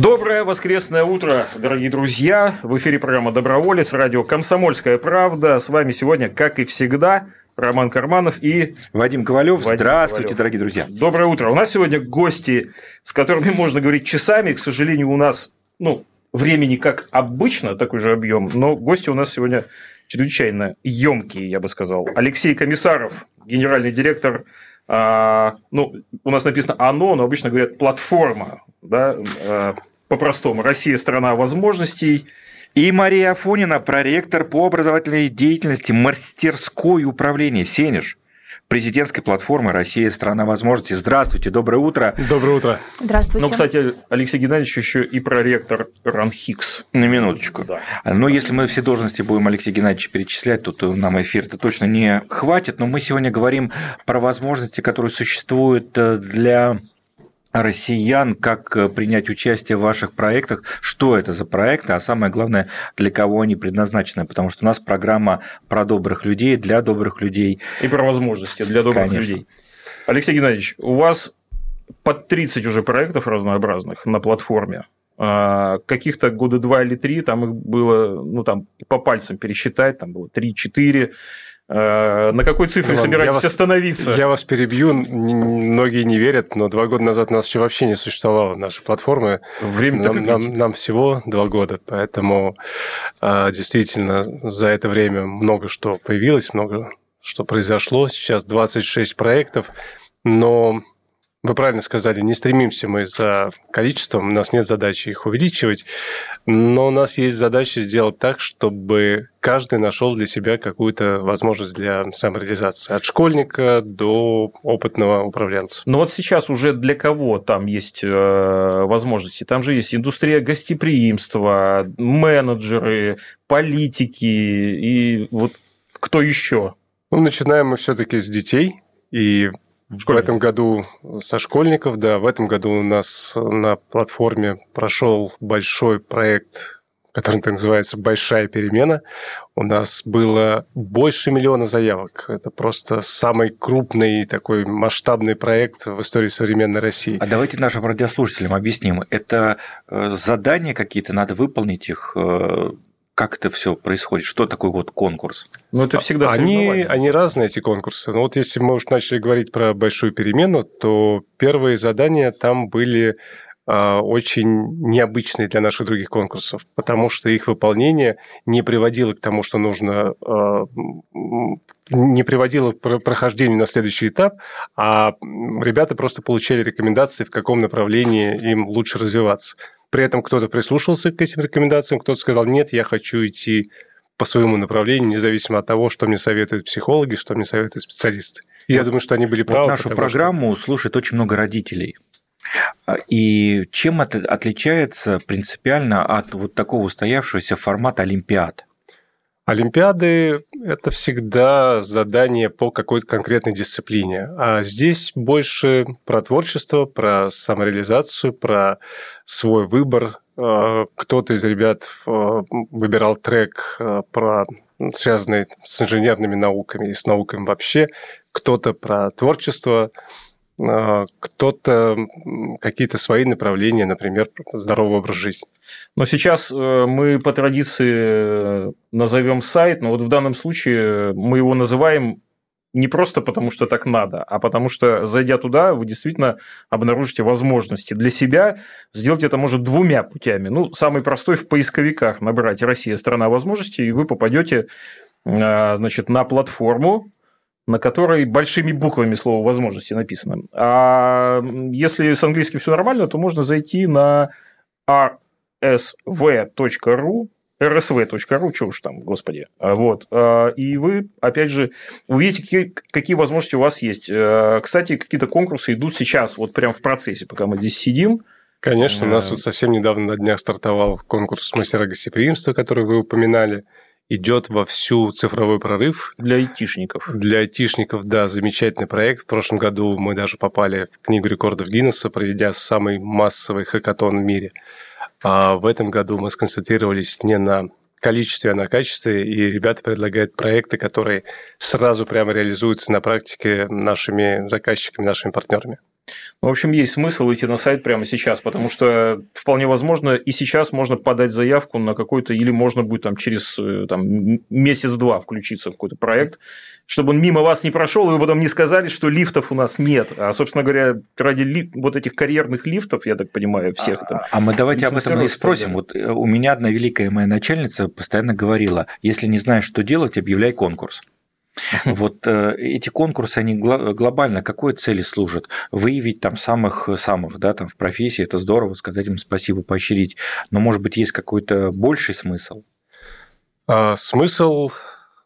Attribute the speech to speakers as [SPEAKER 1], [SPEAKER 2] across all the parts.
[SPEAKER 1] Доброе воскресное утро, дорогие друзья. В эфире программа «Доброволец», радио «Комсомольская правда». С вами сегодня, как и всегда, Роман Карманов и
[SPEAKER 2] Вадим Ковалев.
[SPEAKER 1] Вадим
[SPEAKER 2] Здравствуйте,
[SPEAKER 1] Ковалев.
[SPEAKER 2] дорогие друзья.
[SPEAKER 1] Доброе утро. У нас сегодня гости, с которыми можно говорить часами. К сожалению, у нас ну, времени как обычно, такой же объем, но гости у нас сегодня чрезвычайно емкие, я бы сказал. Алексей Комиссаров, генеральный директор а, ну, у нас написано «оно», но обычно говорят «платформа», да, а, по-простому. Россия – страна возможностей.
[SPEAKER 2] И Мария Афонина, проректор по образовательной деятельности мастерской управления «Сенеж», президентской платформы «Россия – страна возможностей». Здравствуйте, доброе утро.
[SPEAKER 3] Доброе утро.
[SPEAKER 4] Здравствуйте.
[SPEAKER 1] Ну, кстати, Алексей Геннадьевич еще и проректор РАНХИКС.
[SPEAKER 2] На минуточку.
[SPEAKER 1] Да.
[SPEAKER 2] Но если мы все должности будем Алексея Геннадьевича перечислять, то то нам эфир-то точно не хватит. Но мы сегодня говорим про возможности, которые существуют э, для россиян, как э, принять участие в ваших проектах, что это за проекты, а самое главное, для кого они предназначены, потому что у нас программа про добрых людей, для добрых людей.
[SPEAKER 1] И про возможности для добрых
[SPEAKER 2] Конечно.
[SPEAKER 1] людей. Алексей Геннадьевич, у вас под 30 уже проектов разнообразных на платформе. А, Каких-то года два или три, там их было, ну, там по пальцам пересчитать, там было 3-4. А, На какой цифре
[SPEAKER 3] Иван,
[SPEAKER 1] собираетесь
[SPEAKER 3] я вас-
[SPEAKER 1] остановиться?
[SPEAKER 3] Я вас перебью, многие не верят, но два года назад у нас еще вообще не существовало нашей платформы.
[SPEAKER 1] Время
[SPEAKER 3] Нам, нам- нам всего два года, поэтому а, действительно за это время много что появилось, много что произошло. Сейчас 26 проектов, но вы правильно сказали, не стремимся мы за количеством, у нас нет задачи их увеличивать, но у нас есть задача сделать так, чтобы каждый нашел для себя какую-то возможность для самореализации. От школьника до опытного управленца.
[SPEAKER 1] Но вот сейчас уже для кого там есть э, возможности? Там же есть индустрия гостеприимства, менеджеры, политики и вот кто еще?
[SPEAKER 3] Ну, начинаем мы все-таки с детей, и в этом году со школьников, да, в этом году у нас на платформе прошел большой проект, который так называется «Большая перемена». У нас было больше миллиона заявок. Это просто самый крупный такой масштабный проект в истории современной России.
[SPEAKER 2] А давайте нашим радиослушателям объясним. Это э, задания какие-то, надо выполнить их. Как это все происходит? Что такое вот конкурс?
[SPEAKER 1] Ну, это всегда
[SPEAKER 3] Они, они разные, эти конкурсы. Но вот если мы уж начали говорить про большую перемену, то первые задания там были а, очень необычные для наших других конкурсов, потому что их выполнение не приводило к тому, что нужно, а, не приводило к про- прохождению на следующий этап, а ребята просто получали рекомендации, в каком направлении им лучше развиваться. При этом кто-то прислушался к этим рекомендациям, кто-то сказал, нет, я хочу идти по своему направлению, независимо от того, что мне советуют психологи, что мне советуют специалисты. И я думаю, что они были
[SPEAKER 2] Вот
[SPEAKER 3] правы.
[SPEAKER 2] нашу
[SPEAKER 3] потому
[SPEAKER 2] программу слушает очень много родителей. А, И чем это отличается принципиально от вот такого устоявшегося формата Олимпиад?
[SPEAKER 3] Олимпиады – это всегда задание по какой-то конкретной дисциплине. А здесь больше про творчество, про самореализацию, про свой выбор. Э, Кто-то из ребят э, выбирал трек про связанный с инженерными науками и с науками вообще, кто-то про творчество, кто-то м, какие-то свои направления, например, здоровый образ жизни.
[SPEAKER 1] Но сейчас э, мы по традиции э, назовем сайт, но вот в данном случае мы его называем не просто потому, что так надо, а потому что, зайдя туда, вы действительно обнаружите возможности для себя. Сделать это может двумя путями. Ну, самый простой в поисковиках набрать «Россия – страна возможностей», и вы попадете э, значит, на платформу, на которой большими буквами слово «возможности» написано. А если с английским все нормально, то можно зайти на rsv.ru, rsv.ru, что уж там, господи. А, Вот. А, И вы, опять же, увидите, какие, какие возможности у вас есть. А, Кстати, какие-то конкурсы идут сейчас, вот прямо в процессе, пока мы здесь сидим.
[SPEAKER 3] Конечно, у нас вот совсем недавно на днях стартовал конкурс мастера гостеприимства, который вы упоминали идет во всю цифровой прорыв.
[SPEAKER 1] Для айтишников.
[SPEAKER 3] Для айтишников, да, замечательный проект. В прошлом году мы даже попали в Книгу рекордов Гиннесса, проведя самый массовый хакатон в мире. А в этом году мы сконцентрировались не на количестве, а на качестве, и ребята предлагают проекты, которые сразу прямо реализуются на практике нашими заказчиками, нашими партнерами.
[SPEAKER 1] Ну, в общем, есть смысл идти на сайт прямо сейчас, потому что вполне возможно и сейчас можно подать заявку на какой-то, или можно будет там через э, там, месяц-два включиться в какой-то проект, чтобы он мимо вас не прошел, и вы потом не сказали, что лифтов у нас нет. А, собственно говоря, ради ли... вот этих карьерных лифтов, я так понимаю, всех там.
[SPEAKER 2] А, а мы давайте об этом и спросим. Вот э, у меня одна великая моя начальница постоянно говорила, если не знаешь, что делать, объявляй конкурс. Вот э, эти конкурсы, они глобально какой цели служат? Выявить там самых-самых, да, там в профессии, это здорово, сказать им спасибо, поощрить. Но, может быть, есть какой-то больший смысл?
[SPEAKER 3] А, смысл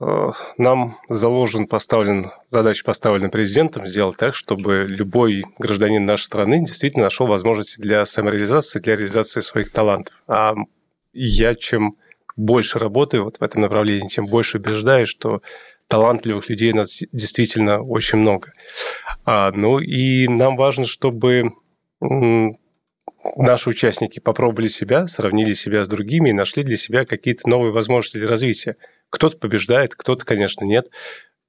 [SPEAKER 3] э, нам заложен, поставлен, задача поставлена президентом сделать так, чтобы любой гражданин нашей страны действительно нашел возможности для самореализации, для реализации своих талантов. А я чем больше работаю вот в этом направлении, тем больше убеждаюсь, что талантливых людей у нас действительно очень много. А, ну и нам важно, чтобы наши участники попробовали себя, сравнили себя с другими и нашли для себя какие-то новые возможности для развития. Кто-то побеждает, кто-то, конечно, нет.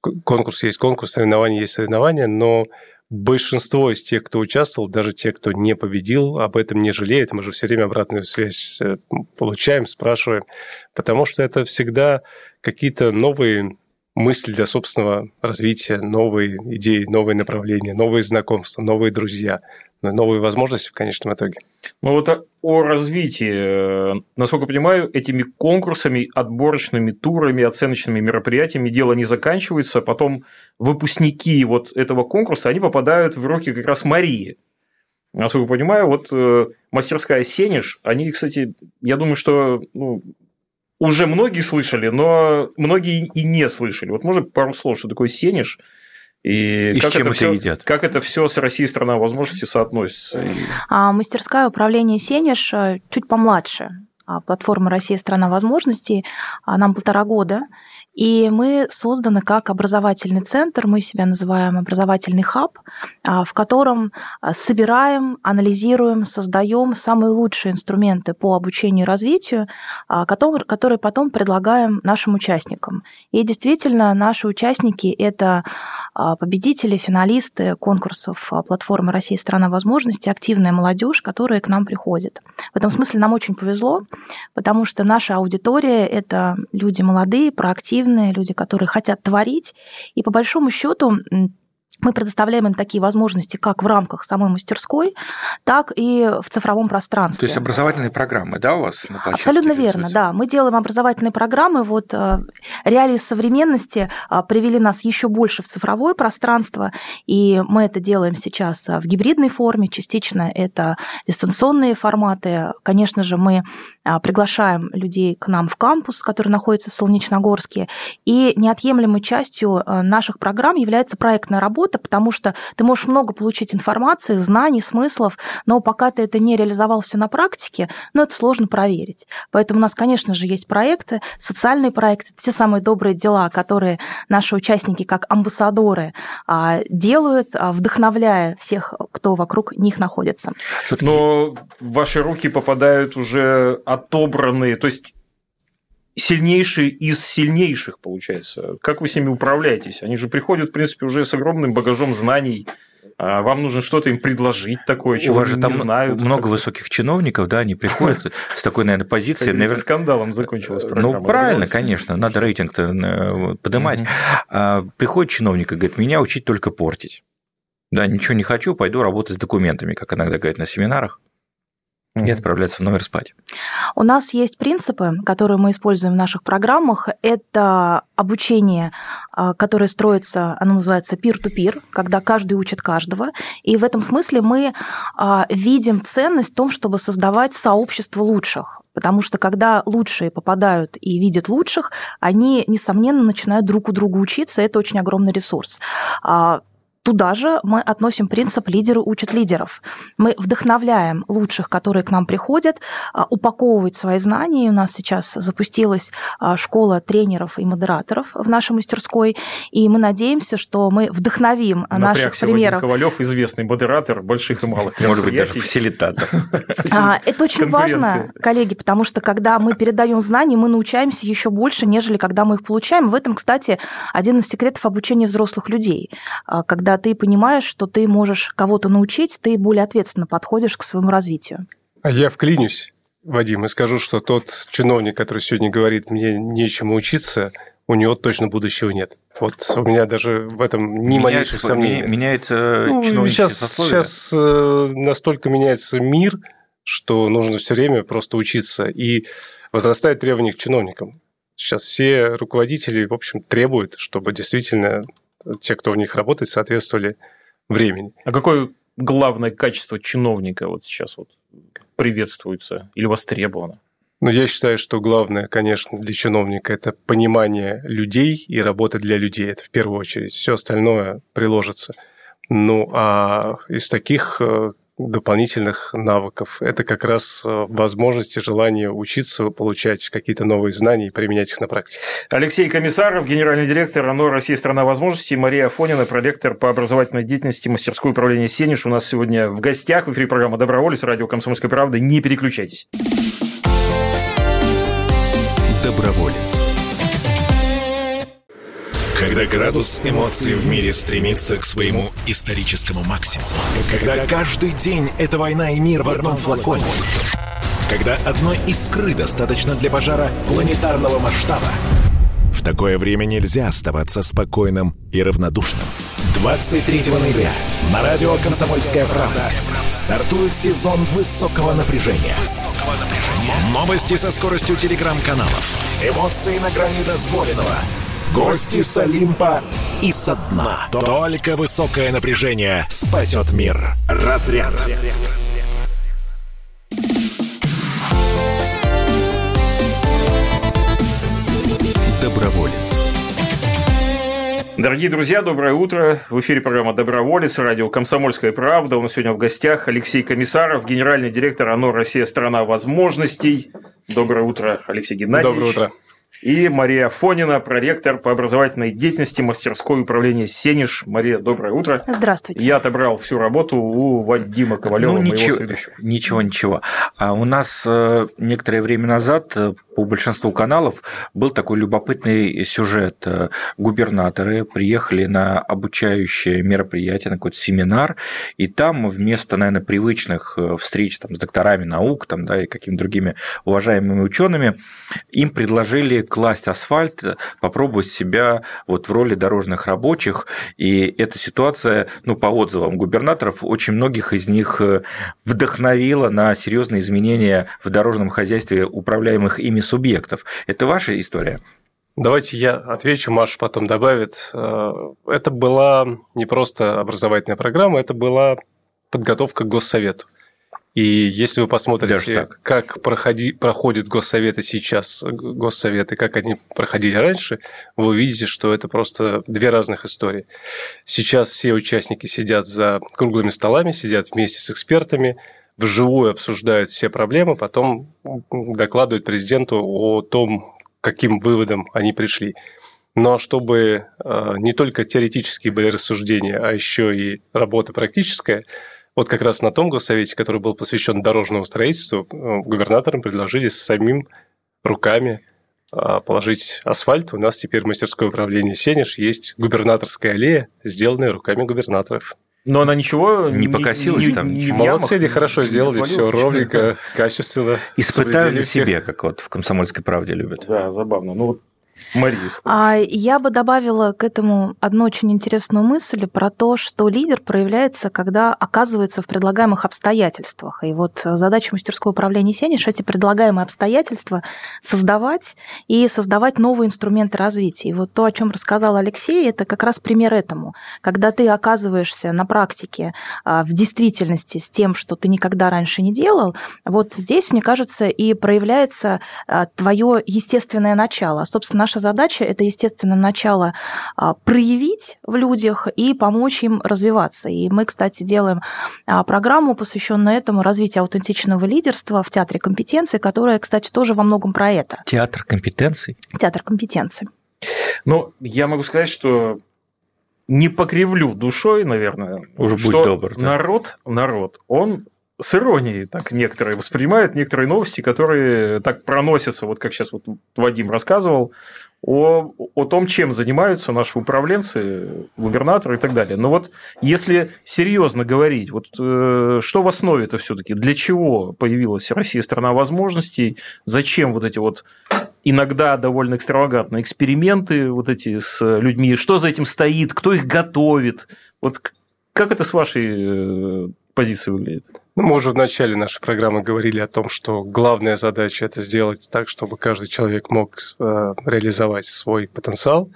[SPEAKER 3] Конкурс есть конкурс, соревнования есть соревнования, но большинство из тех, кто участвовал, даже те, кто не победил, об этом не жалеет. Мы же все время обратную связь э, получаем, спрашиваем, потому что это всегда какие-то новые мысли для собственного развития, новые идеи, новые направления, новые знакомства, новые друзья, новые возможности в конечном итоге.
[SPEAKER 1] Ну вот о развитии. Насколько я понимаю, этими конкурсами, отборочными турами, оценочными мероприятиями дело не заканчивается. Потом выпускники вот этого конкурса, они попадают в руки как раз Марии. Насколько понимаю, вот э, мастерская Сенеж, они, кстати, я думаю, что ну, уже многие слышали, но многие и не слышали. Вот может пару слов, что такое сенеж,
[SPEAKER 2] и, и как, чем это, это все, едят?
[SPEAKER 1] как это все с Россией страна возможностей соотносится?
[SPEAKER 4] А, мастерская управления Сенеж э, чуть помладше. А, платформа «Россия – страна возможностей». А, нам полтора года. И мы созданы как образовательный центр, мы себя называем образовательный хаб, а, в котором а, собираем, анализируем, создаем самые лучшие инструменты по обучению и развитию, а, которые потом предлагаем нашим участникам. И действительно, наши участники – это победители, финалисты конкурсов платформы «Россия – страна возможностей», активная молодежь, которая к нам приходит. В этом смысле нам очень повезло, потому что наша аудитория – это люди молодые, проактивные, люди, которые хотят творить. И по большому счету мы предоставляем им такие возможности как в рамках самой мастерской, так и в цифровом пространстве.
[SPEAKER 2] То есть образовательные программы, да, у вас на
[SPEAKER 4] площадке? Абсолютно верно, да. Мы делаем образовательные программы. Вот э, реалии современности э, привели нас еще больше в цифровое пространство, и мы это делаем сейчас в гибридной форме. Частично это дистанционные форматы. Конечно же, мы э, приглашаем людей к нам в кампус, который находится в Солнечногорске, и неотъемлемой частью наших программ является проектная работа, работа, потому что ты можешь много получить информации, знаний, смыслов, но пока ты это не реализовал все на практике, ну, это сложно проверить. Поэтому у нас, конечно же, есть проекты, социальные проекты, те самые добрые дела, которые наши участники как амбассадоры а, делают, а, вдохновляя всех, кто вокруг них находится.
[SPEAKER 1] Но в ваши руки попадают уже отобранные, то есть сильнейшие из сильнейших, получается. Как вы с ними управляетесь? Они же приходят, в принципе, уже с огромным багажом знаний. А вам нужно что-то им предложить такое, чего У вас же там знают.
[SPEAKER 2] много высоких чиновников, да, они приходят с такой, наверное, позицией.
[SPEAKER 1] Наверное, скандалом закончилась
[SPEAKER 2] ну, программа. Ну, правильно, конечно, надо рейтинг-то э, поднимать. Угу. Приходит чиновник и говорит, меня учить только портить. Да, ничего не хочу, пойду работать с документами, как иногда говорят на семинарах и отправляться в номер спать.
[SPEAKER 4] У нас есть принципы, которые мы используем в наших программах. Это обучение, а, которое строится, оно называется peer-to-peer, когда каждый учит каждого. И в этом смысле мы а, видим ценность в том, чтобы создавать сообщество лучших. Потому что когда лучшие попадают и видят лучших, они, несомненно, начинают друг у друга учиться. Это очень огромный ресурс. А, Туда же мы относим принцип «лидеры учат лидеров». Мы вдохновляем лучших, которые к нам приходят, а, упаковывать свои знания. У нас сейчас запустилась а, школа тренеров и модераторов в нашей мастерской, и мы надеемся, что мы вдохновим Напрягся наших примеров.
[SPEAKER 1] Ковалев, известный модератор больших и малых
[SPEAKER 2] Может быть, даже фасилитатор.
[SPEAKER 4] А, это очень важно, коллеги, потому что когда мы передаем знания, мы научаемся еще больше, нежели когда мы их получаем. В этом, кстати, один из секретов обучения взрослых людей. Когда ты понимаешь, что ты можешь кого-то научить, ты более ответственно подходишь к своему развитию.
[SPEAKER 3] А я вклинюсь, Вадим, и скажу, что тот чиновник, который сегодня говорит, мне нечему учиться, у него точно будущего нет. Вот у меня даже в этом ни малейших сомнений.
[SPEAKER 2] Меняется ну, сейчас,
[SPEAKER 3] сейчас э, настолько меняется мир, что нужно все время просто учиться. И возрастает требование к чиновникам. Сейчас все руководители, в общем, требуют, чтобы действительно те, кто у них работает, соответствовали времени.
[SPEAKER 1] А какое главное качество чиновника вот сейчас вот приветствуется или востребовано?
[SPEAKER 3] Ну, я считаю, что главное, конечно, для чиновника – это понимание людей и работа для людей. Это в первую очередь. Все остальное приложится. Ну, а из таких э, дополнительных навыков. Это как раз э, возможность и желание учиться, получать какие-то новые знания и применять их на практике.
[SPEAKER 1] Алексей Комиссаров, генеральный директор РАНО «Россия – страна возможностей», Мария Афонина, проректор по образовательной деятельности мастерской управления «Сенеж» у нас сегодня в гостях в эфире программа «Доброволец», радио «Комсомольская правда». Не переключайтесь.
[SPEAKER 5] Доброволец. Когда градус эмоций в мире стремится к своему историческому максимуму. Когда каждый день это война и мир в одном флаконе. Когда одной искры достаточно для пожара планетарного масштаба. В такое время нельзя оставаться спокойным и равнодушным. 23 ноября на радио «Комсомольская правда» стартует сезон высокого напряжения. Новости со скоростью телеграм-каналов. Эмоции на грани дозволенного – Гости с Олимпа и со дна. Только высокое напряжение спасет мир. Разряд.
[SPEAKER 1] Доброволец. Дорогие друзья, доброе утро. В эфире программа «Доброволец», радио «Комсомольская правда». У нас сегодня в гостях Алексей Комиссаров, генеральный директор ОНО «Россия – страна возможностей». Доброе утро, Алексей Геннадьевич.
[SPEAKER 3] Доброе утро
[SPEAKER 1] и Мария Фонина, проректор по образовательной деятельности мастерской управления «Сенеж». Мария, доброе утро.
[SPEAKER 4] Здравствуйте.
[SPEAKER 1] Я отобрал всю работу у Вадима Ковалева, ну,
[SPEAKER 2] ничего, Ничего, ничего. А у нас э, некоторое время назад э, по большинству каналов был такой любопытный сюжет. Губернаторы приехали на обучающее мероприятие, на какой-то семинар, и там вместо, наверное, привычных э, встреч там, с докторами наук там, да, и какими-то другими уважаемыми учеными, им предложили класть асфальт, попробовать себя вот в роли дорожных рабочих, и эта ситуация, ну, по отзывам губернаторов, очень многих из них э, вдохновила на серьезные изменения в дорожном хозяйстве управляемых ими субъектов. Это ваша история?
[SPEAKER 3] Давайте я отвечу, Маша потом добавит. Э, это была не просто образовательная программа, это была подготовка к госсовету. И если вы посмотрите, как проходи, проходят госсоветы сейчас, госсоветы, как они проходили раньше, вы увидите, что это просто две разных истории. Сейчас все участники сидят за круглыми столами, сидят вместе с экспертами, вживую обсуждают все проблемы, потом докладывают президенту о том, каким выводом они пришли. Но чтобы э, не только теоретические были рассуждения, а еще и работа практическая, вот как раз на том госсовете, который был посвящен дорожному строительству, э, губернаторам предложили самим руками э, положить асфальт. У нас теперь мастерское управление Сенеж есть губернаторская аллея, сделанная руками губернаторов.
[SPEAKER 1] Но она ничего
[SPEAKER 2] не покосилась не, там.
[SPEAKER 3] Не, Молодцы, они хорошо сделали, все ровненько, качественно.
[SPEAKER 2] Испытали себе, как вот в «Комсомольской правде» любят.
[SPEAKER 1] Да, забавно. Ну вот Мария.
[SPEAKER 4] А я бы добавила к этому одну очень интересную мысль про то, что лидер проявляется, когда оказывается в предлагаемых обстоятельствах. И вот задача мастерского управления Сенеж эти предлагаемые обстоятельства создавать и создавать новые инструменты развития. И вот то, о чем рассказал Алексей, это как раз пример этому. Когда ты оказываешься на практике а, в действительности с тем, что ты никогда раньше не делал, вот здесь, мне кажется, и проявляется а, твое естественное начало. А, собственно, наша задача – это, естественно, начало а, проявить в людях и помочь им развиваться. И мы, кстати, делаем а, программу, посвященную этому развитию аутентичного лидерства в Театре компетенций, которая, кстати, тоже во многом про это.
[SPEAKER 2] Театр компетенций?
[SPEAKER 4] Театр компетенций.
[SPEAKER 1] Ну, я могу сказать, что не покривлю душой, наверное,
[SPEAKER 2] Уже
[SPEAKER 1] что
[SPEAKER 2] будь добр, да.
[SPEAKER 1] народ, народ, он с иронией так некоторые воспринимают некоторые новости, которые так проносятся, вот как сейчас вот Вадим рассказывал, о, о том, чем занимаются наши управленцы, губернаторы и так далее. Но вот если серьезно говорить, вот э, что в основе это все-таки, для чего появилась Россия страна возможностей, зачем вот эти вот иногда довольно экстравагантные эксперименты вот эти с людьми, что за этим стоит, кто их готовит, вот как это с вашей э, позиции выглядит?
[SPEAKER 3] Ну, мы уже в начале нашей программы говорили о том, что главная задача – это сделать так, чтобы каждый человек мог э, реализовать свой потенциал.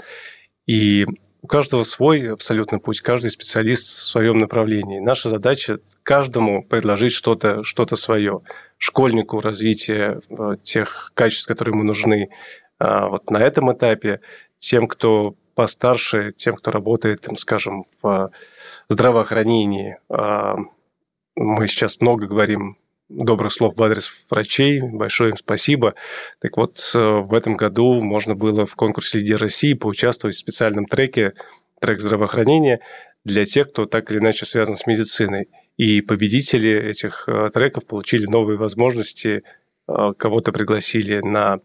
[SPEAKER 3] И у каждого свой абсолютно путь, каждый специалист в своем направлении. Наша задача каждому предложить что-то что свое. Школьнику развитие э, тех качеств, которые ему нужны э, вот на этом этапе, тем, кто постарше, тем, кто работает, скажем, в здравоохранении, мы сейчас много говорим добрых слов в адрес врачей. Большое им спасибо. Так вот, э, в этом году можно было в конкурсе «Лидер России» поучаствовать в специальном треке, трек здравоохранения, для тех, кто так или иначе связан с медициной. И победители этих э, треков получили новые возможности. Э, кого-то пригласили на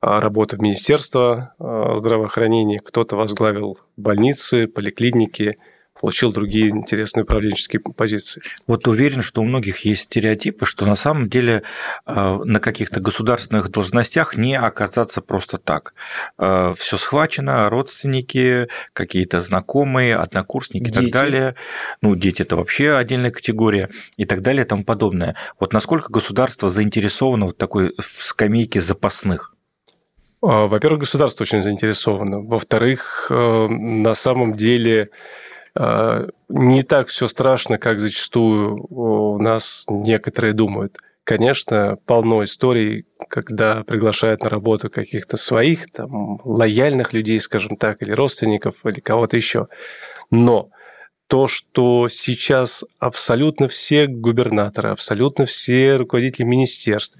[SPEAKER 3] работу в Министерство здравоохранения, кто-то возглавил больницы, поликлиники – получил другие интересные управленческие позиции.
[SPEAKER 2] Вот уверен, что у многих есть стереотипы, что на самом деле э, на каких-то государственных должностях не оказаться просто так. Э, Все схвачено, родственники, какие-то знакомые, однокурсники дети. и так далее. Ну, дети это вообще отдельная категория и так далее и тому подобное. Вот насколько государство заинтересовано в такой в скамейке запасных?
[SPEAKER 3] А, во-первых, государство очень заинтересовано. Во-вторых, э, на самом деле не так все страшно, как зачастую у нас некоторые думают. Конечно, полно историй, когда приглашают на работу каких-то своих, там, лояльных людей, скажем так, или родственников, или кого-то еще. Но то, что сейчас абсолютно все губернаторы, абсолютно все руководители министерств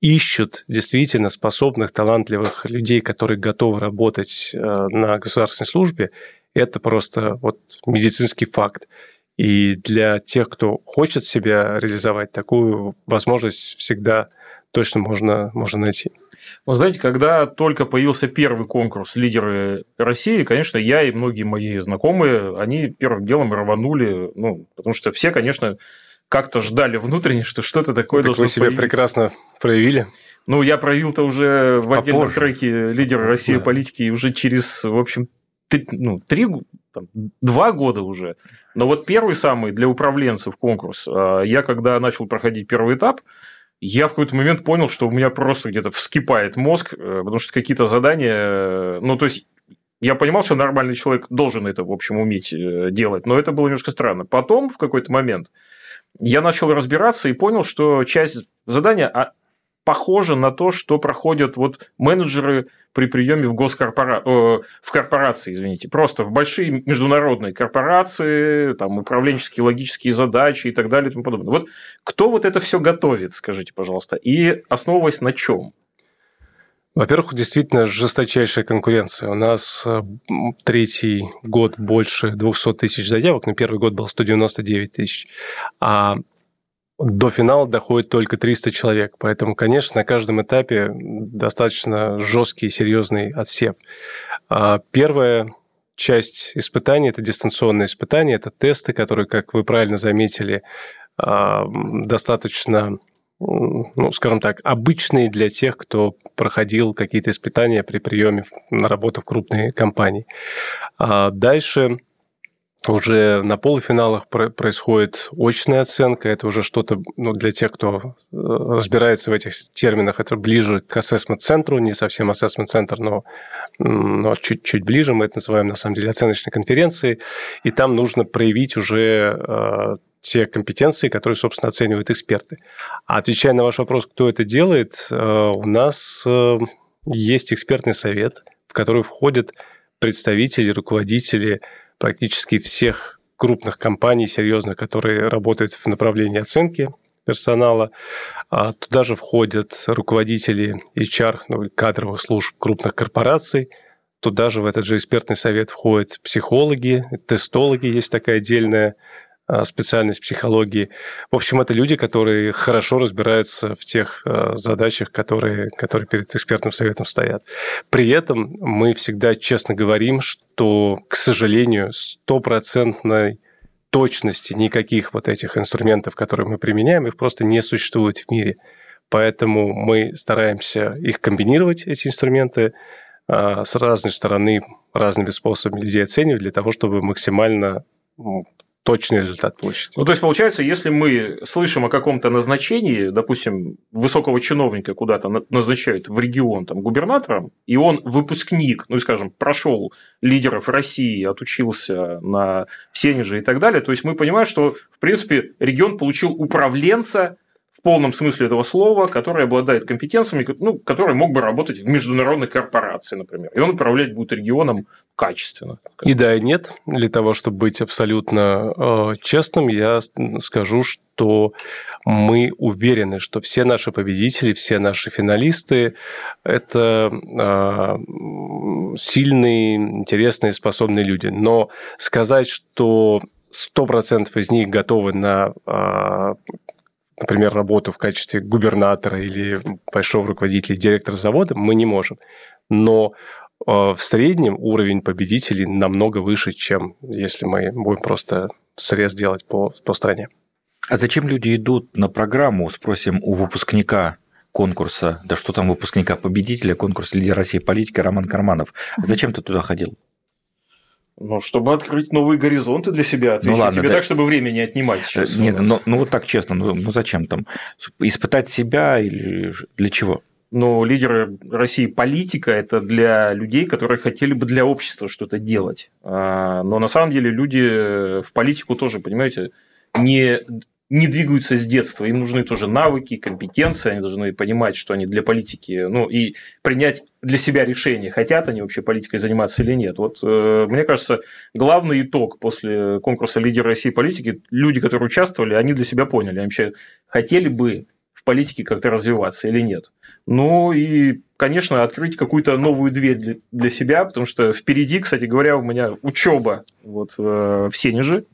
[SPEAKER 3] ищут действительно способных, талантливых людей, которые готовы работать э, на государственной службе, это просто вот медицинский факт. И для тех, кто хочет себя реализовать, такую возможность всегда точно можно, можно найти.
[SPEAKER 1] Вы знаете, когда только появился первый конкурс «Лидеры России», конечно, я и многие мои знакомые, они первым делом рванули, ну, потому что все, конечно, как-то ждали внутренне, что что-то такое
[SPEAKER 3] так должно
[SPEAKER 1] вы
[SPEAKER 3] себя
[SPEAKER 1] появиться.
[SPEAKER 3] прекрасно проявили.
[SPEAKER 1] Ну, я проявил-то уже в отдельном Попозже. треке «Лидеры России» да. политики уже через, в общем, ну, три, там, два года уже. Но вот первый самый для управленцев конкурс, а, я когда начал проходить первый этап, я в какой-то момент понял, что у меня просто где-то вскипает мозг, э, потому что какие-то задания, э, ну, то есть, я понимал, что нормальный человек должен это, в общем, уметь э, делать, но это было немножко странно. Потом, в какой-то момент, я начал разбираться и понял, что часть задания похожа на то, что проходят вот менеджеры при приеме в госкорпора... Э, в корпорации, извините, просто в большие международные корпорации, там управленческие логические задачи и так далее и тому подобное. Вот кто вот это все готовит, скажите, пожалуйста, и основываясь на чем?
[SPEAKER 3] Во-первых, действительно жесточайшая конкуренция. У нас э, третий год больше 200 тысяч заявок, но первый год был 199 тысяч. А до финала доходит только 300 человек. Поэтому, конечно, на каждом этапе достаточно жесткий и серьезный отсев. А первая часть испытаний – это дистанционные испытания, это тесты, которые, как вы правильно заметили, а, достаточно ну, скажем так, обычные для тех, кто проходил какие-то испытания при приеме на работу в крупные компании. А дальше уже на полуфиналах происходит очная оценка. Это уже что-то ну, для тех, кто э, разбирается в этих терминах, это ближе к ассессмент-центру, не совсем ассессмент-центр, но, но чуть-чуть ближе. Мы это называем, на самом деле, оценочной конференцией. И там нужно проявить уже э, те компетенции, которые, собственно, оценивают эксперты. А отвечая на ваш вопрос, кто это делает, э, у нас есть экспертный совет, в который входят представители, руководители практически всех крупных компаний, серьезных, которые работают в направлении оценки персонала. А туда же входят руководители HR, ну, кадровых служб крупных корпораций. Туда же в этот же экспертный совет входят психологи, тестологи, есть такая отдельная специальность психологии. В общем, это люди, которые хорошо разбираются в тех а, задачах, которые, которые перед экспертным советом стоят. При этом мы всегда честно говорим, что, к сожалению, стопроцентной точности никаких вот этих инструментов, которые мы применяем, их просто не существует в мире. Поэтому мы стараемся их комбинировать, эти инструменты, а, с разной стороны, разными способами людей оценивать для того, чтобы максимально точный результат получить.
[SPEAKER 1] Ну, то есть, получается, если мы слышим о каком-то назначении, допустим, высокого чиновника куда-то назначают в регион там, губернатором, и он выпускник, ну, скажем, прошел лидеров России, отучился на Сенеже и так далее, то есть мы понимаем, что, в принципе, регион получил управленца в полном смысле этого слова, который обладает компетенциями, ну, который мог бы работать в международной корпорации, например. И он управлять будет регионом качественно.
[SPEAKER 3] И да, и нет. Для того, чтобы быть абсолютно э, честным, я скажу, что мы уверены, что все наши победители, все наши финалисты – это э, сильные, интересные, способные люди. Но сказать, что 100% из них готовы на э, например, работу в качестве губернатора или большого руководителя, директора завода, мы не можем. Но э, в среднем уровень победителей намного выше, чем если мы будем просто срез делать по, по стране.
[SPEAKER 2] А зачем люди идут на программу, спросим у выпускника конкурса, да что там выпускника, победителя конкурса «Лидер России политика» Роман Карманов. Зачем ты туда ходил?
[SPEAKER 1] Ну, чтобы открыть новые горизонты для себя, отвечу ну, ладно, тебе да... так, чтобы время не отнимать сейчас.
[SPEAKER 2] Нет, ну, ну вот так честно, ну, ну зачем там? Испытать себя или для чего?
[SPEAKER 1] Ну, лидеры России политика – это для людей, которые хотели бы для общества что-то делать. А, но на самом деле люди в политику тоже, понимаете, не не двигаются с детства, им нужны тоже навыки, компетенции, они должны понимать, что они для политики, ну и принять для себя решение, хотят они вообще политикой заниматься или нет. Вот э, мне кажется, главный итог после конкурса «Лидер России политики», люди, которые участвовали, они для себя поняли, они вообще хотели бы в политике как-то развиваться или нет. Ну и, конечно, открыть какую-то новую дверь для себя, потому что впереди, кстати говоря, у меня учеба вот, э, в Сенеже,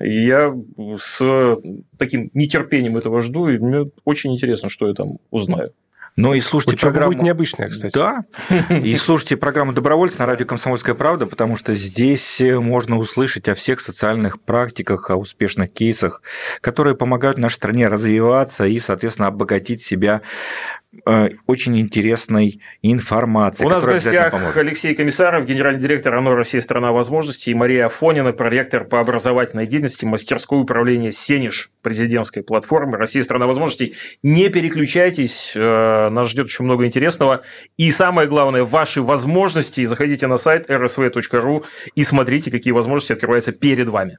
[SPEAKER 1] и я с таким нетерпением этого жду, и мне очень интересно, что я там узнаю.
[SPEAKER 2] Ну и слушайте Учеба программу...
[SPEAKER 3] будет необычная, кстати.
[SPEAKER 2] Да. И слушайте программу «Добровольцы» на радио «Комсомольская правда», потому что здесь можно услышать о всех социальных практиках, о успешных кейсах, которые помогают нашей стране развиваться и, соответственно, обогатить себя Э, очень интересной информации.
[SPEAKER 1] У нас в гостях поможет. Алексей Комиссаров, генеральный директор ОНО «Россия. Страна возможностей», и Мария Афонина, проректор по образовательной деятельности мастерской управления «Сенеж» президентской платформы «Россия. Страна возможностей». Не переключайтесь, э, нас ждет еще много интересного. И самое главное, ваши возможности. Заходите на сайт rsv.ru и смотрите, какие возможности открываются перед вами.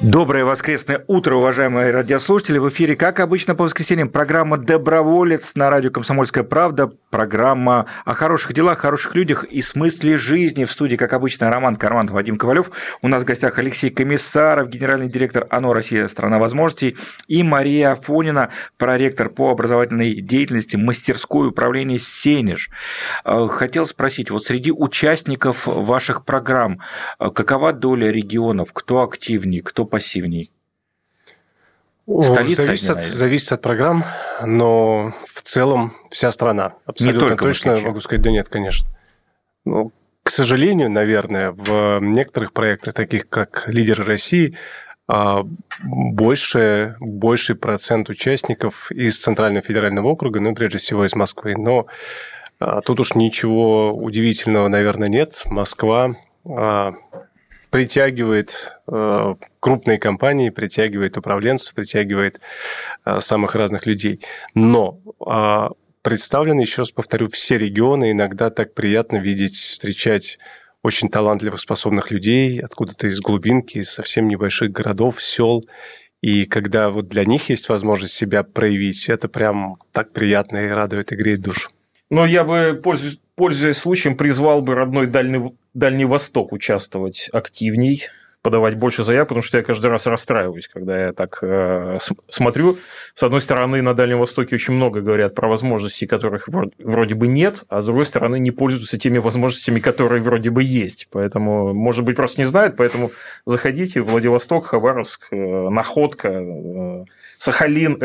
[SPEAKER 2] Доброе воскресное утро, уважаемые радиослушатели. В эфире, как обычно, по воскресеньям программа «Доброволец» на радио «Комсомольская правда». Программа о хороших делах, хороших людях и смысле жизни. В студии, как обычно, Роман Карманов, Вадим Ковалев. У нас в гостях Алексей Комиссаров, генеральный директор ОНО «Россия. Страна возможностей» и Мария Афонина, проректор по образовательной деятельности мастерской управления «Сенеж». Э, хотел спросить, вот среди участников ваших программ э, какова доля регионов? Кто активнее, кто по пассивней?
[SPEAKER 3] Столица зависит, от, зависит от программ, но в целом вся страна. Абсолютно Не только точно могу сказать, да нет, конечно. Ну, к сожалению, наверное, в некоторых проектах, таких как «Лидеры России», а, больше, больший процент участников из Центрального федерального округа, ну, прежде всего, из Москвы. Но а, тут уж ничего удивительного, наверное, нет. Москва а, притягивает крупные компании, притягивает управленцев, притягивает самых разных людей. Но представлены, еще раз повторю, все регионы. Иногда так приятно видеть, встречать очень талантливых, способных людей откуда-то из глубинки, из совсем небольших городов, сел. И когда вот для них есть возможность себя проявить, это прям так приятно и радует и греет душу.
[SPEAKER 1] Но я бы, пользуясь, пользуясь случаем, призвал бы родной Дальний, Дальний Восток участвовать активней подавать больше заявок, потому что я каждый раз расстраиваюсь, когда я так э, смотрю. С одной стороны, на Дальнем Востоке очень много говорят про возможности, которых вроде бы нет, а с другой стороны, не пользуются теми возможностями, которые вроде бы есть. Поэтому, может быть, просто не знают, поэтому заходите, Владивосток, Хабаровск, э, Находка, э, Сахалин,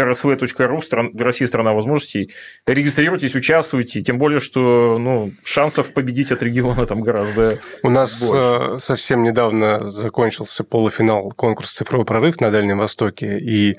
[SPEAKER 1] стран, Россия страна возможностей. Регистрируйтесь, участвуйте, тем более, что ну, шансов победить от региона там гораздо
[SPEAKER 3] У нас
[SPEAKER 1] больше.
[SPEAKER 3] Э, совсем недавно закончился полуфинал конкурса «Цифровой прорыв» на Дальнем Востоке, и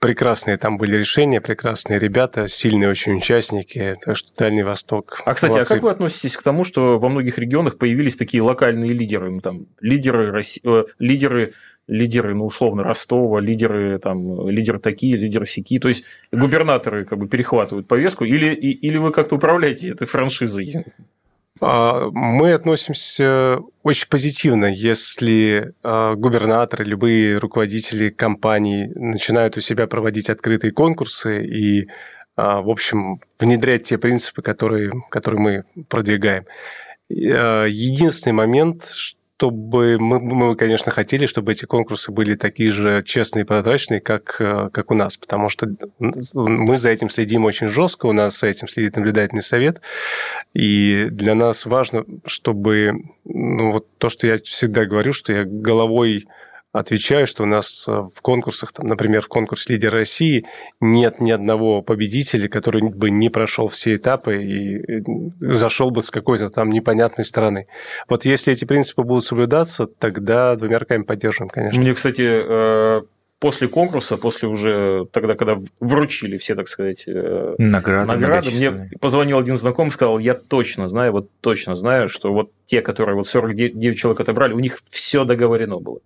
[SPEAKER 3] прекрасные там были решения, прекрасные ребята, сильные очень участники, так что Дальний Восток.
[SPEAKER 1] А, кстати, молодцы. а как вы относитесь к тому, что во многих регионах появились такие локальные лидеры, ну, там, лидеры, России, э, лидеры лидеры, ну, условно, Ростова, лидеры, там, лидеры такие, лидеры сики, то есть губернаторы как бы перехватывают повестку, или, или вы как-то управляете этой франшизой?
[SPEAKER 3] А, мы относимся очень позитивно, если а, губернаторы, любые руководители компаний начинают у себя проводить открытые конкурсы и, а, в общем, внедрять те принципы, которые, которые мы продвигаем. Единственный момент, чтобы мы, мы, конечно, хотели, чтобы эти конкурсы были такие же честные и прозрачные, как, э, как у нас, потому что мы за этим следим очень жестко, у нас за этим следит наблюдательный совет, и для нас важно, чтобы ну, вот то, что я всегда говорю, что я головой отвечаю, что у нас э, в конкурсах, там, например, в конкурсе «Лидер России» нет ни одного победителя, который бы не прошел все этапы и зашел бы с какой-то там непонятной стороны. Вот если эти принципы будут соблюдаться, тогда двумя руками поддерживаем, конечно.
[SPEAKER 1] Мне, кстати, э, после конкурса, после уже тогда, когда вручили все, так сказать, э, награды, награды мне позвонил один знакомый, сказал, я точно знаю, вот точно знаю, что вот те, которые вот 49 человек отобрали, у них все договорено было.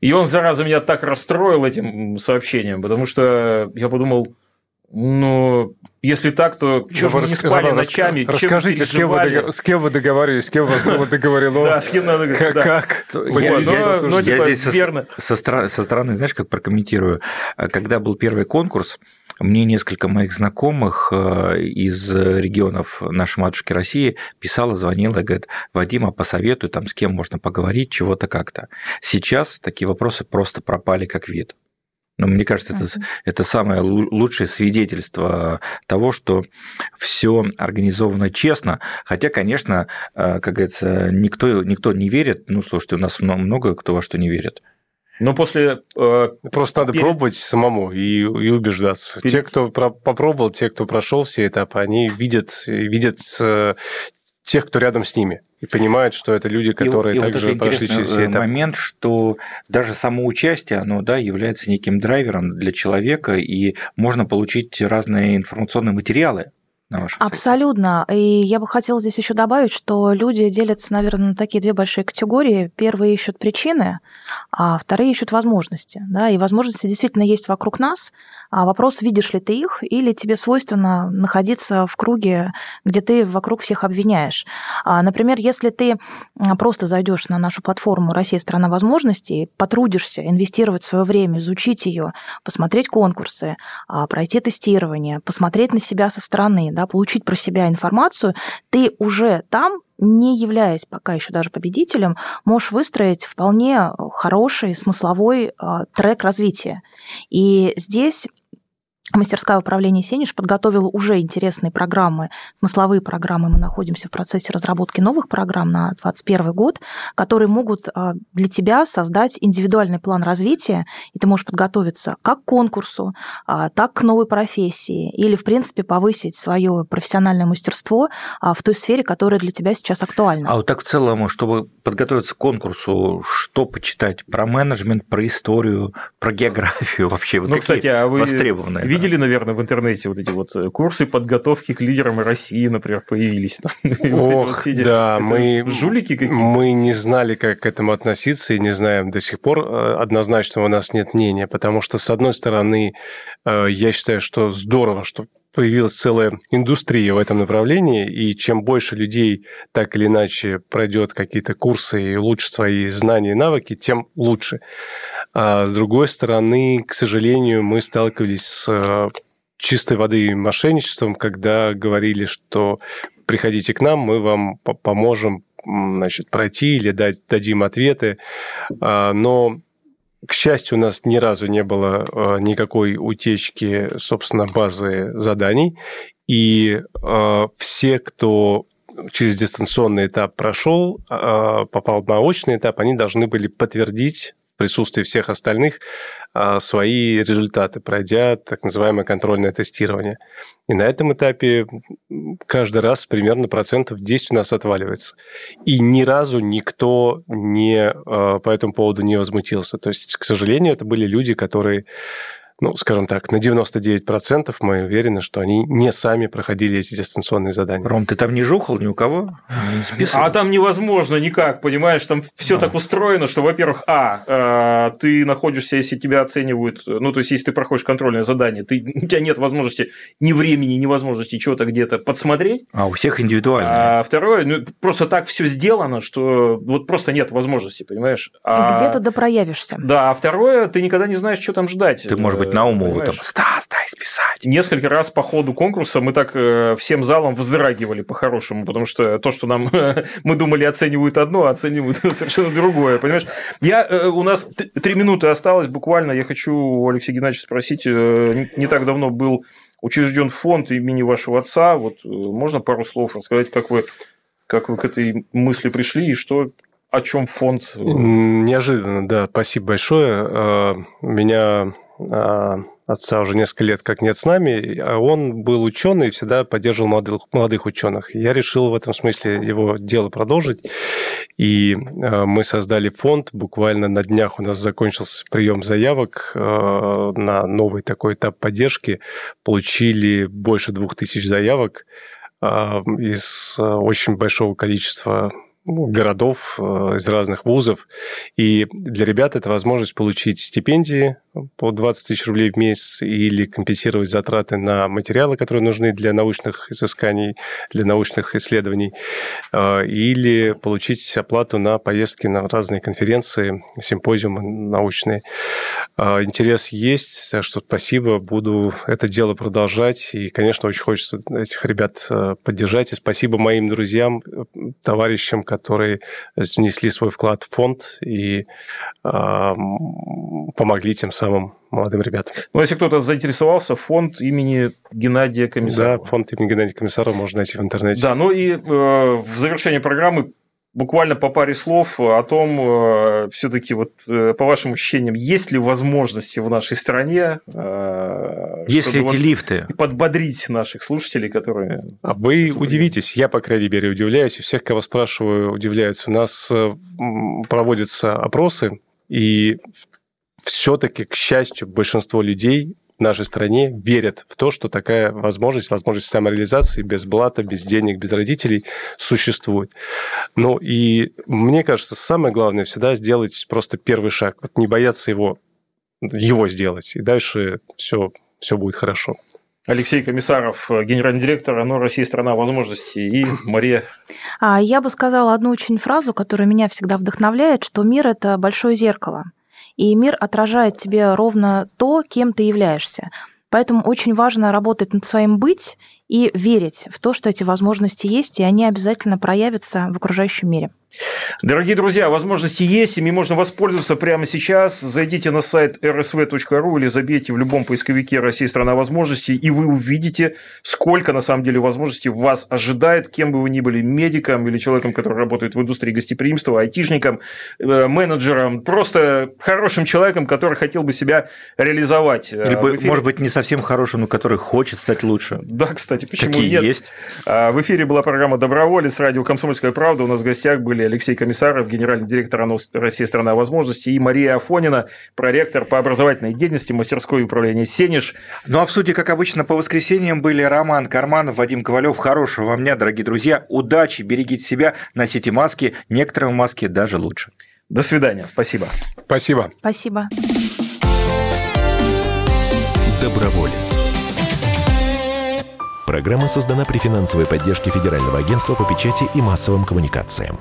[SPEAKER 1] И он, зараза, меня так расстроил этим сообщением, потому что я подумал, ну, если так, то что же вы не спали Роман, ночами?
[SPEAKER 3] Расскажите, с кем, вы, с кем вы договаривались, с кем у вас было договорено?
[SPEAKER 1] Да, с кем надо
[SPEAKER 3] говорить. Как?
[SPEAKER 2] Я здесь со стороны, знаешь, как прокомментирую. Когда был первый конкурс, мне несколько моих знакомых э, из регионов нашей матушки России писала, звонила и говорит, Вадима, посоветуй, там, с кем можно поговорить, чего-то как-то. Сейчас такие вопросы просто пропали как вид. Но мне кажется, это, это самое лучшее свидетельство того, что все организовано честно. Хотя, конечно, э, как говорится, никто, никто не верит. Ну, слушайте, у нас много кто во что не верит.
[SPEAKER 1] Но после... Э,
[SPEAKER 3] Просто надо перед... пробовать самому и, и убеждаться. Перед... Те, кто про- попробовал, те, кто прошел все этапы, они видят, видят э, тех, кто рядом с ними, и понимают, что это люди, которые и, также
[SPEAKER 2] и вот
[SPEAKER 3] прошли через
[SPEAKER 2] все этапы. момент, что даже само участие, оно да, является неким драйвером для человека, и можно получить разные информационные материалы на вашем
[SPEAKER 4] Абсолютно.
[SPEAKER 2] Сайте.
[SPEAKER 4] И я бы хотела здесь еще добавить, что люди делятся, наверное, на такие две большие категории. Первые ищут причины, а вторые ищут возможности. Да? И возможности действительно есть вокруг нас. А вопрос, видишь ли ты их, или тебе свойственно находиться в круге, где ты вокруг всех обвиняешь. А, например, если ты просто зайдешь на нашу платформу «Россия – страна возможностей», потрудишься инвестировать свое время, изучить ее, посмотреть конкурсы, а, пройти тестирование, посмотреть на себя со стороны, да, получить про себя информацию, ты уже там не являясь пока еще даже победителем, можешь выстроить вполне хороший смысловой э, трек развития. И здесь Мастерская управления Сенеж подготовила уже интересные программы, смысловые программы. Мы находимся в процессе разработки новых программ на 2021 год, которые могут а, для тебя создать индивидуальный план развития, и ты можешь подготовиться как к конкурсу, а, так к новой профессии, или, в принципе, повысить свое профессиональное мастерство а, в той сфере, которая для тебя сейчас актуальна.
[SPEAKER 2] А вот так в целом, чтобы подготовиться к конкурсу, что почитать? Про менеджмент, про историю, про географию вообще? Вот
[SPEAKER 1] ну, кстати, а вы
[SPEAKER 2] востребованные
[SPEAKER 1] видели, наверное, в интернете вот эти вот э, курсы подготовки к лидерам России, например, появились.
[SPEAKER 3] Ох, да, мы...
[SPEAKER 1] Жулики какие-то.
[SPEAKER 3] Мы не знали, как к этому относиться, и не знаем до сих пор. Э, однозначно у нас нет мнения, потому что, с одной стороны, э, я считаю, что здорово, что появилась целая индустрия в этом направлении, и чем больше людей так или иначе пройдет какие-то курсы и улучшит свои знания и навыки, тем лучше. А с другой стороны, к сожалению, мы сталкивались с э, чистой воды мошенничеством, когда говорили, что приходите к нам, мы вам поможем значит, пройти или дать, дадим ответы. А, но к счастью, у нас ни разу не было э, никакой утечки, собственно, базы заданий. И э, все, кто через дистанционный этап прошел, попал на очный этап, они должны были подтвердить присутствии всех остальных а, свои результаты, пройдя так называемое контрольное тестирование. И на этом этапе каждый раз примерно процентов 10 у нас отваливается. И ни разу никто не, а, по этому поводу не возмутился. То есть, к сожалению, это были люди, которые ну, скажем так, на 99% мы уверены, что они не сами проходили эти дистанционные задания.
[SPEAKER 2] Ром, ты там не жухал ни у кого?
[SPEAKER 1] Не а там невозможно никак, понимаешь? Там все а. так устроено, что, во-первых, а, э, ты находишься, если тебя оценивают, ну, то есть, если ты проходишь контрольное задание, ты, у тебя нет возможности ни времени, ни возможности чего-то где-то подсмотреть.
[SPEAKER 2] А у всех индивидуально.
[SPEAKER 1] А второе, ну, просто так все сделано, что вот просто нет возможности, понимаешь?
[SPEAKER 4] А... Где-то допроявишься.
[SPEAKER 1] Да, а второе, ты никогда не знаешь, что там ждать.
[SPEAKER 2] Ты, может быть, Наумову там, Стас, дай списать.
[SPEAKER 1] Несколько раз по ходу конкурса мы так э, всем залом вздрагивали по-хорошему, потому что то, что нам мы думали оценивают одно, а оценивают совершенно другое, понимаешь? Я, э, у нас три минуты осталось буквально, я хочу у Алексея Геннадьевича спросить, э, не так давно был учрежден фонд имени вашего отца, вот можно пару слов рассказать, как вы как вы к этой мысли пришли и что о чем фонд?
[SPEAKER 3] Неожиданно, да. Спасибо большое. Меня отца уже несколько лет как нет с нами, а он был ученый и всегда поддерживал молодых, молодых ученых. Я решил в этом смысле его дело продолжить, и а, мы создали фонд. Буквально на днях у нас закончился прием заявок а, на новый такой этап поддержки. Получили больше двух тысяч заявок из очень большого количества ну, городов, из разных вузов. И для ребят это возможность получить стипендии по 20 тысяч рублей в месяц или компенсировать затраты на материалы, которые нужны для научных изысканий, для научных исследований, а, или получить оплату на поездки на разные конференции, симпозиумы научные. А, интерес есть, так что спасибо, буду это дело продолжать, и, конечно, очень хочется этих ребят поддержать, и спасибо моим друзьям, товарищам, которые внесли свой вклад в фонд и помогли тем самым самым молодым ребятам.
[SPEAKER 1] Ну, если кто-то заинтересовался, фонд имени Геннадия Комиссарова.
[SPEAKER 3] Да, фонд имени Геннадия Комиссарова можно найти в интернете.
[SPEAKER 1] Да, ну и э, в завершении программы буквально по паре слов о том, э, все-таки вот э, по вашим ощущениям, есть ли возможности в нашей стране,
[SPEAKER 2] э, если эти вот лифты,
[SPEAKER 1] подбодрить наших слушателей, которые.
[SPEAKER 3] А вы удивитесь, я по крайней мере удивляюсь, и всех, кого спрашиваю, удивляются. У нас проводятся опросы, и все-таки, к счастью, большинство людей нашей стране верят в то, что такая возможность, возможность самореализации без блата, без денег, без родителей существует. Ну и мне кажется, самое главное всегда сделать просто первый шаг, вот не бояться его, его сделать, и дальше все, все будет хорошо.
[SPEAKER 1] Алексей Комиссаров, генеральный директор ОНО «Россия – страна возможностей» и Мария.
[SPEAKER 4] А, я бы сказала одну очень фразу, которая меня всегда вдохновляет, что мир – это большое зеркало – и мир отражает тебе ровно то, кем ты являешься. Поэтому очень важно работать над своим быть и верить в то, что эти возможности есть, и они обязательно проявятся в окружающем мире.
[SPEAKER 1] Дорогие друзья, возможности есть, ими можно воспользоваться прямо сейчас. Зайдите на сайт rsv.ru или забейте в любом поисковике «Россия – страна возможностей», и вы увидите, сколько на самом деле возможностей вас ожидает, кем бы вы ни были, медиком или человеком, который работает в индустрии гостеприимства, айтишником, э, менеджером, просто хорошим человеком, который хотел бы себя реализовать.
[SPEAKER 2] Э, или, может быть, не совсем хорошим, но который хочет стать лучше.
[SPEAKER 1] Да, кстати, почему
[SPEAKER 2] Такие
[SPEAKER 1] нет?
[SPEAKER 2] есть.
[SPEAKER 1] А, в эфире была программа «Доброволец», радио «Комсомольская правда». У нас в гостях были Алексей Комиссаров, генеральный директор России «Страна возможностей», и Мария Афонина, проректор по образовательной деятельности мастерской управления «Сенеж».
[SPEAKER 2] Ну а в студии, как обычно, по воскресеньям были Роман Карманов, Вадим Ковалев. Хорошего вам дня, дорогие друзья. Удачи, берегите себя, носите маски. Некоторым маски даже лучше.
[SPEAKER 1] До свидания. Спасибо.
[SPEAKER 3] Спасибо.
[SPEAKER 4] Спасибо.
[SPEAKER 5] Доброволец. Программа создана при финансовой поддержке Федерального агентства по печати и массовым коммуникациям.